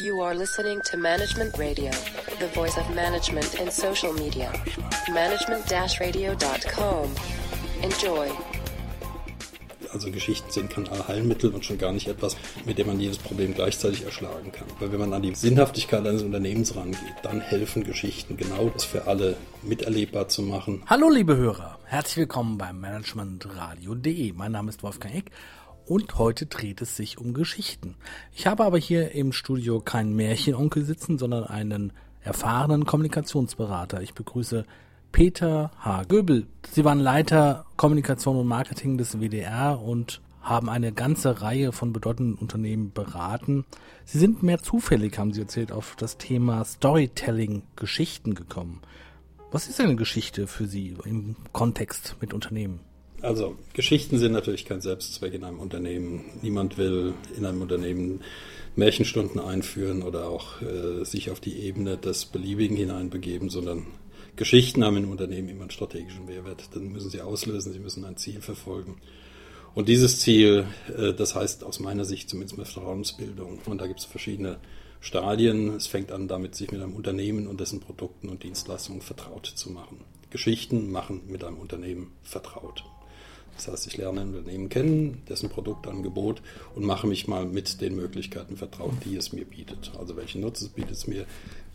You are listening to Management Radio, the voice of management in social media. Management-radio.com. Enjoy. Also Geschichten sind kein Allheilmittel und schon gar nicht etwas, mit dem man jedes Problem gleichzeitig erschlagen kann. Weil wenn man an die Sinnhaftigkeit eines Unternehmens rangeht, dann helfen Geschichten genau, das für alle miterlebbar zu machen. Hallo liebe Hörer, herzlich willkommen beim Managementradio.de. Mein Name ist Wolfgang Eck und heute dreht es sich um Geschichten. Ich habe aber hier im Studio keinen Märchenonkel sitzen, sondern einen erfahrenen Kommunikationsberater. Ich begrüße Peter H. Göbel. Sie waren Leiter Kommunikation und Marketing des WDR und haben eine ganze Reihe von bedeutenden Unternehmen beraten. Sie sind mehr zufällig, haben Sie erzählt, auf das Thema Storytelling, Geschichten gekommen. Was ist eine Geschichte für Sie im Kontext mit Unternehmen? Also Geschichten sind natürlich kein Selbstzweck in einem Unternehmen. Niemand will in einem Unternehmen Märchenstunden einführen oder auch äh, sich auf die Ebene des Beliebigen hineinbegeben, sondern Geschichten haben im Unternehmen immer einen strategischen Mehrwert. Dann müssen sie auslösen, sie müssen ein Ziel verfolgen. Und dieses Ziel, äh, das heißt aus meiner Sicht zumindest mal Vertrauensbildung. Und da gibt es verschiedene Stadien. Es fängt an damit, sich mit einem Unternehmen und dessen Produkten und Dienstleistungen vertraut zu machen. Geschichten machen mit einem Unternehmen vertraut. Das heißt, ich lerne ein Unternehmen kennen, dessen Produktangebot und mache mich mal mit den Möglichkeiten vertraut, die es mir bietet. Also welchen Nutzen bietet es mir?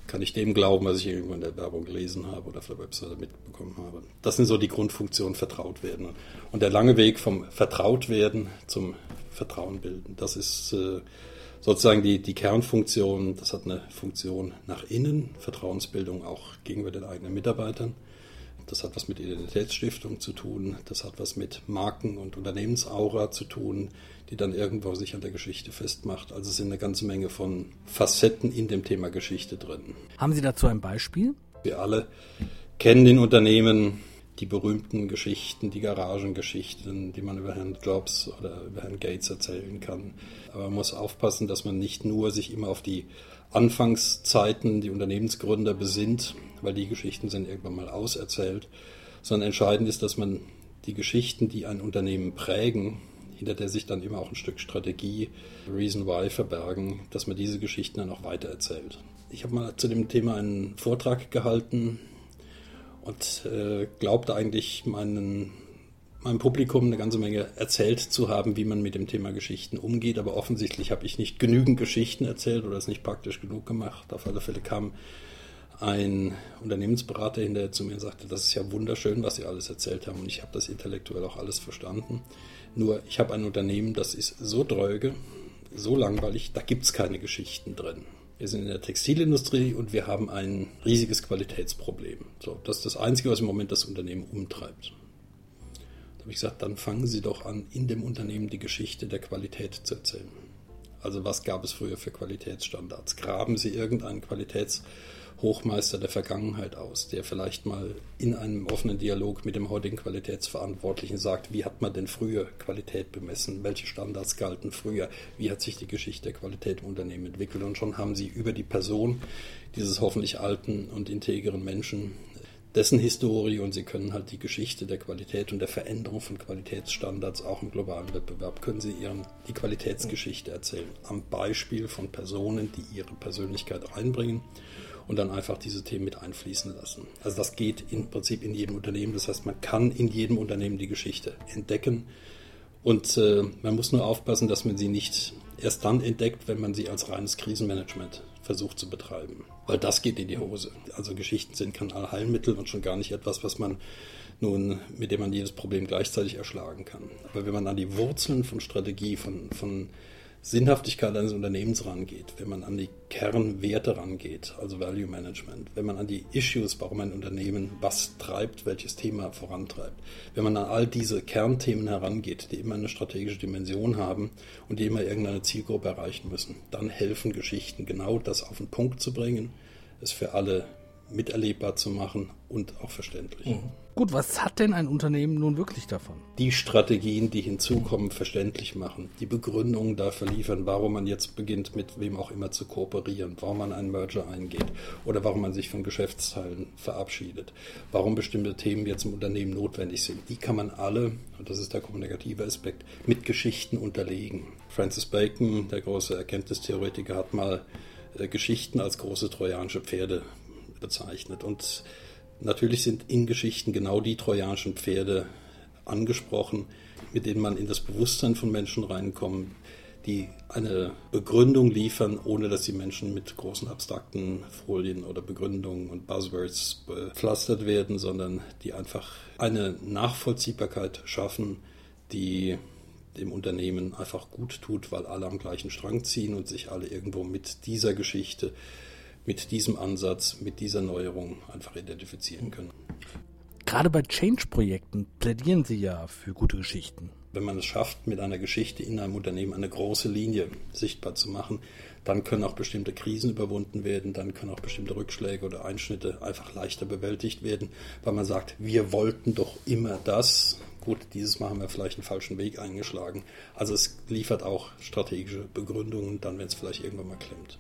Kann ich dem glauben, was ich irgendwo in der Werbung gelesen habe oder auf der Webseite mitbekommen habe? Das sind so die Grundfunktionen vertraut werden. Und der lange Weg vom Vertraut werden zum Vertrauen bilden, das ist äh, sozusagen die, die Kernfunktion. Das hat eine Funktion nach innen, Vertrauensbildung auch gegenüber den eigenen Mitarbeitern das hat was mit Identitätsstiftung zu tun, das hat was mit Marken- und Unternehmensaura zu tun, die dann irgendwo sich an der Geschichte festmacht. Also es sind eine ganze Menge von Facetten in dem Thema Geschichte drin. Haben Sie dazu ein Beispiel? Wir alle kennen in Unternehmen die berühmten Geschichten, die Garagengeschichten, die man über Herrn Jobs oder über Herrn Gates erzählen kann. Aber man muss aufpassen, dass man nicht nur sich immer auf die Anfangszeiten, die Unternehmensgründer besinnt, weil die Geschichten sind irgendwann mal auserzählt, sondern entscheidend ist, dass man die Geschichten, die ein Unternehmen prägen, hinter der sich dann immer auch ein Stück Strategie, Reason Why verbergen, dass man diese Geschichten dann auch weitererzählt. Ich habe mal zu dem Thema einen Vortrag gehalten und äh, glaubte eigentlich meinen meinem Publikum eine ganze Menge erzählt zu haben, wie man mit dem Thema Geschichten umgeht. Aber offensichtlich habe ich nicht genügend Geschichten erzählt oder es nicht praktisch genug gemacht. Auf alle Fälle kam ein Unternehmensberater hinterher zu mir und sagte, das ist ja wunderschön, was Sie alles erzählt haben. Und ich habe das intellektuell auch alles verstanden. Nur ich habe ein Unternehmen, das ist so dröge, so langweilig, da gibt es keine Geschichten drin. Wir sind in der Textilindustrie und wir haben ein riesiges Qualitätsproblem. So, das ist das Einzige, was im Moment das Unternehmen umtreibt. Da habe ich gesagt, dann fangen Sie doch an, in dem Unternehmen die Geschichte der Qualität zu erzählen. Also was gab es früher für Qualitätsstandards? Graben Sie irgendeinen Qualitätshochmeister der Vergangenheit aus, der vielleicht mal in einem offenen Dialog mit dem heutigen Qualitätsverantwortlichen sagt, wie hat man denn früher Qualität bemessen? Welche Standards galten früher? Wie hat sich die Geschichte der Qualität im Unternehmen entwickelt? Und schon haben Sie über die Person dieses hoffentlich alten und integren Menschen dessen Historie und sie können halt die Geschichte der Qualität und der Veränderung von Qualitätsstandards auch im globalen Wettbewerb, können sie ihren, die Qualitätsgeschichte erzählen. Am Beispiel von Personen, die ihre Persönlichkeit einbringen und dann einfach diese Themen mit einfließen lassen. Also das geht im Prinzip in jedem Unternehmen. Das heißt, man kann in jedem Unternehmen die Geschichte entdecken und äh, man muss nur aufpassen, dass man sie nicht erst dann entdeckt, wenn man sie als reines Krisenmanagement versucht zu betreiben. Weil das geht in die Hose. Also Geschichten sind kein Allheilmittel und schon gar nicht etwas, was man nun, mit dem man jedes Problem gleichzeitig erschlagen kann. Aber wenn man an die Wurzeln von Strategie, von, von Sinnhaftigkeit eines Unternehmens rangeht, wenn man an die Kernwerte rangeht, also Value Management, wenn man an die Issues, warum ein Unternehmen was treibt, welches Thema vorantreibt, wenn man an all diese Kernthemen herangeht, die immer eine strategische Dimension haben und die immer irgendeine Zielgruppe erreichen müssen, dann helfen Geschichten genau das auf den Punkt zu bringen, es für alle miterlebbar zu machen und auch verständlich. Mhm. Gut, was hat denn ein Unternehmen nun wirklich davon? Die Strategien, die hinzukommen, verständlich machen, die Begründungen dafür liefern, warum man jetzt beginnt, mit wem auch immer zu kooperieren, warum man einen Merger eingeht oder warum man sich von Geschäftsteilen verabschiedet, warum bestimmte Themen jetzt im Unternehmen notwendig sind. Die kann man alle, und das ist der kommunikative Aspekt, mit Geschichten unterlegen. Francis Bacon, der große Erkenntnistheoretiker, hat mal äh, Geschichten als große trojanische Pferde bezeichnet. Und natürlich sind in Geschichten genau die trojanischen Pferde angesprochen, mit denen man in das Bewusstsein von Menschen reinkommt, die eine Begründung liefern, ohne dass die Menschen mit großen abstrakten Folien oder Begründungen und Buzzwords bepflastert werden, sondern die einfach eine Nachvollziehbarkeit schaffen, die dem Unternehmen einfach gut tut, weil alle am gleichen Strang ziehen und sich alle irgendwo mit dieser Geschichte, mit diesem Ansatz, mit dieser Neuerung einfach identifizieren können. Gerade bei Change-Projekten plädieren Sie ja für gute Geschichten. Wenn man es schafft, mit einer Geschichte in einem Unternehmen eine große Linie sichtbar zu machen, dann können auch bestimmte Krisen überwunden werden, dann können auch bestimmte Rückschläge oder Einschnitte einfach leichter bewältigt werden, weil man sagt, wir wollten doch immer das. Gut, dieses Mal haben wir vielleicht einen falschen Weg eingeschlagen. Also es liefert auch strategische Begründungen, dann wenn es vielleicht irgendwann mal klemmt.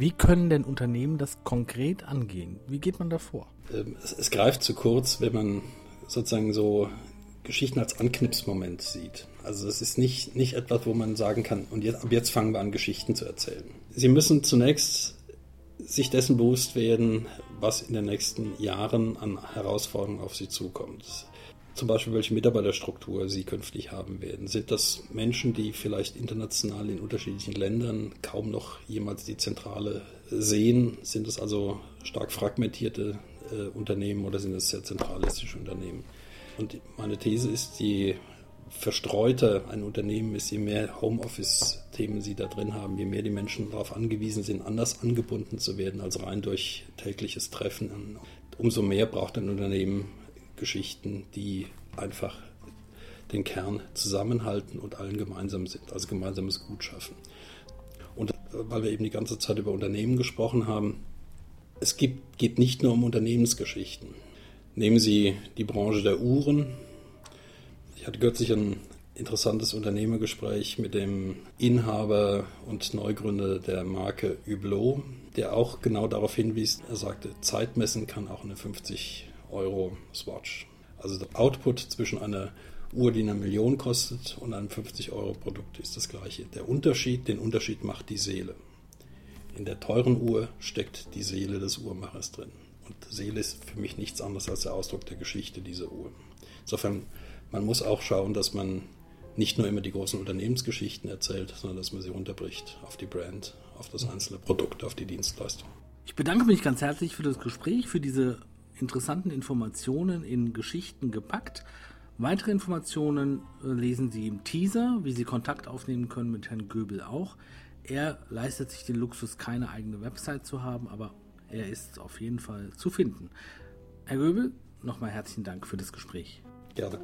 Wie können denn Unternehmen das konkret angehen? Wie geht man da vor? Ähm, es, es greift zu kurz, wenn man sozusagen so Geschichten als Anknipsmoment sieht. Also es ist nicht, nicht etwas, wo man sagen kann, und jetzt, ab jetzt fangen wir an, Geschichten zu erzählen. Sie müssen zunächst sich dessen bewusst werden, was in den nächsten Jahren an Herausforderungen auf sie zukommt. Zum Beispiel, welche Mitarbeiterstruktur sie künftig haben werden. Sind das Menschen, die vielleicht international in unterschiedlichen Ländern kaum noch jemals die Zentrale sehen? Sind es also stark fragmentierte äh, Unternehmen oder sind es sehr zentralistische Unternehmen? Und meine These ist, je verstreuter ein Unternehmen ist, je mehr Homeoffice-Themen sie da drin haben, je mehr die Menschen darauf angewiesen sind, anders angebunden zu werden als rein durch tägliches Treffen, umso mehr braucht ein Unternehmen Geschichten, die einfach den Kern zusammenhalten und allen gemeinsam sind, also gemeinsames Gut schaffen. Und weil wir eben die ganze Zeit über Unternehmen gesprochen haben, es gibt, geht nicht nur um Unternehmensgeschichten. Nehmen Sie die Branche der Uhren. Ich hatte kürzlich ein interessantes Unternehmergespräch mit dem Inhaber und Neugründer der Marke Hublot, der auch genau darauf hinwies. Er sagte, Zeitmessen kann auch eine 50 Euro Swatch. Also der Output zwischen einer Uhr, die eine Million kostet, und einem 50 Euro Produkt ist das gleiche. Der Unterschied, den Unterschied macht die Seele. In der teuren Uhr steckt die Seele des Uhrmachers drin. Und Seele ist für mich nichts anderes als der Ausdruck der Geschichte dieser Uhr. Insofern, man muss auch schauen, dass man nicht nur immer die großen Unternehmensgeschichten erzählt, sondern dass man sie runterbricht auf die Brand, auf das einzelne Produkt, auf die Dienstleistung. Ich bedanke mich ganz herzlich für das Gespräch, für diese interessanten Informationen in Geschichten gepackt. Weitere Informationen äh, lesen Sie im Teaser, wie Sie Kontakt aufnehmen können mit Herrn Göbel auch. Er leistet sich den Luxus, keine eigene Website zu haben, aber er ist auf jeden Fall zu finden. Herr Göbel, nochmal herzlichen Dank für das Gespräch. Gerne.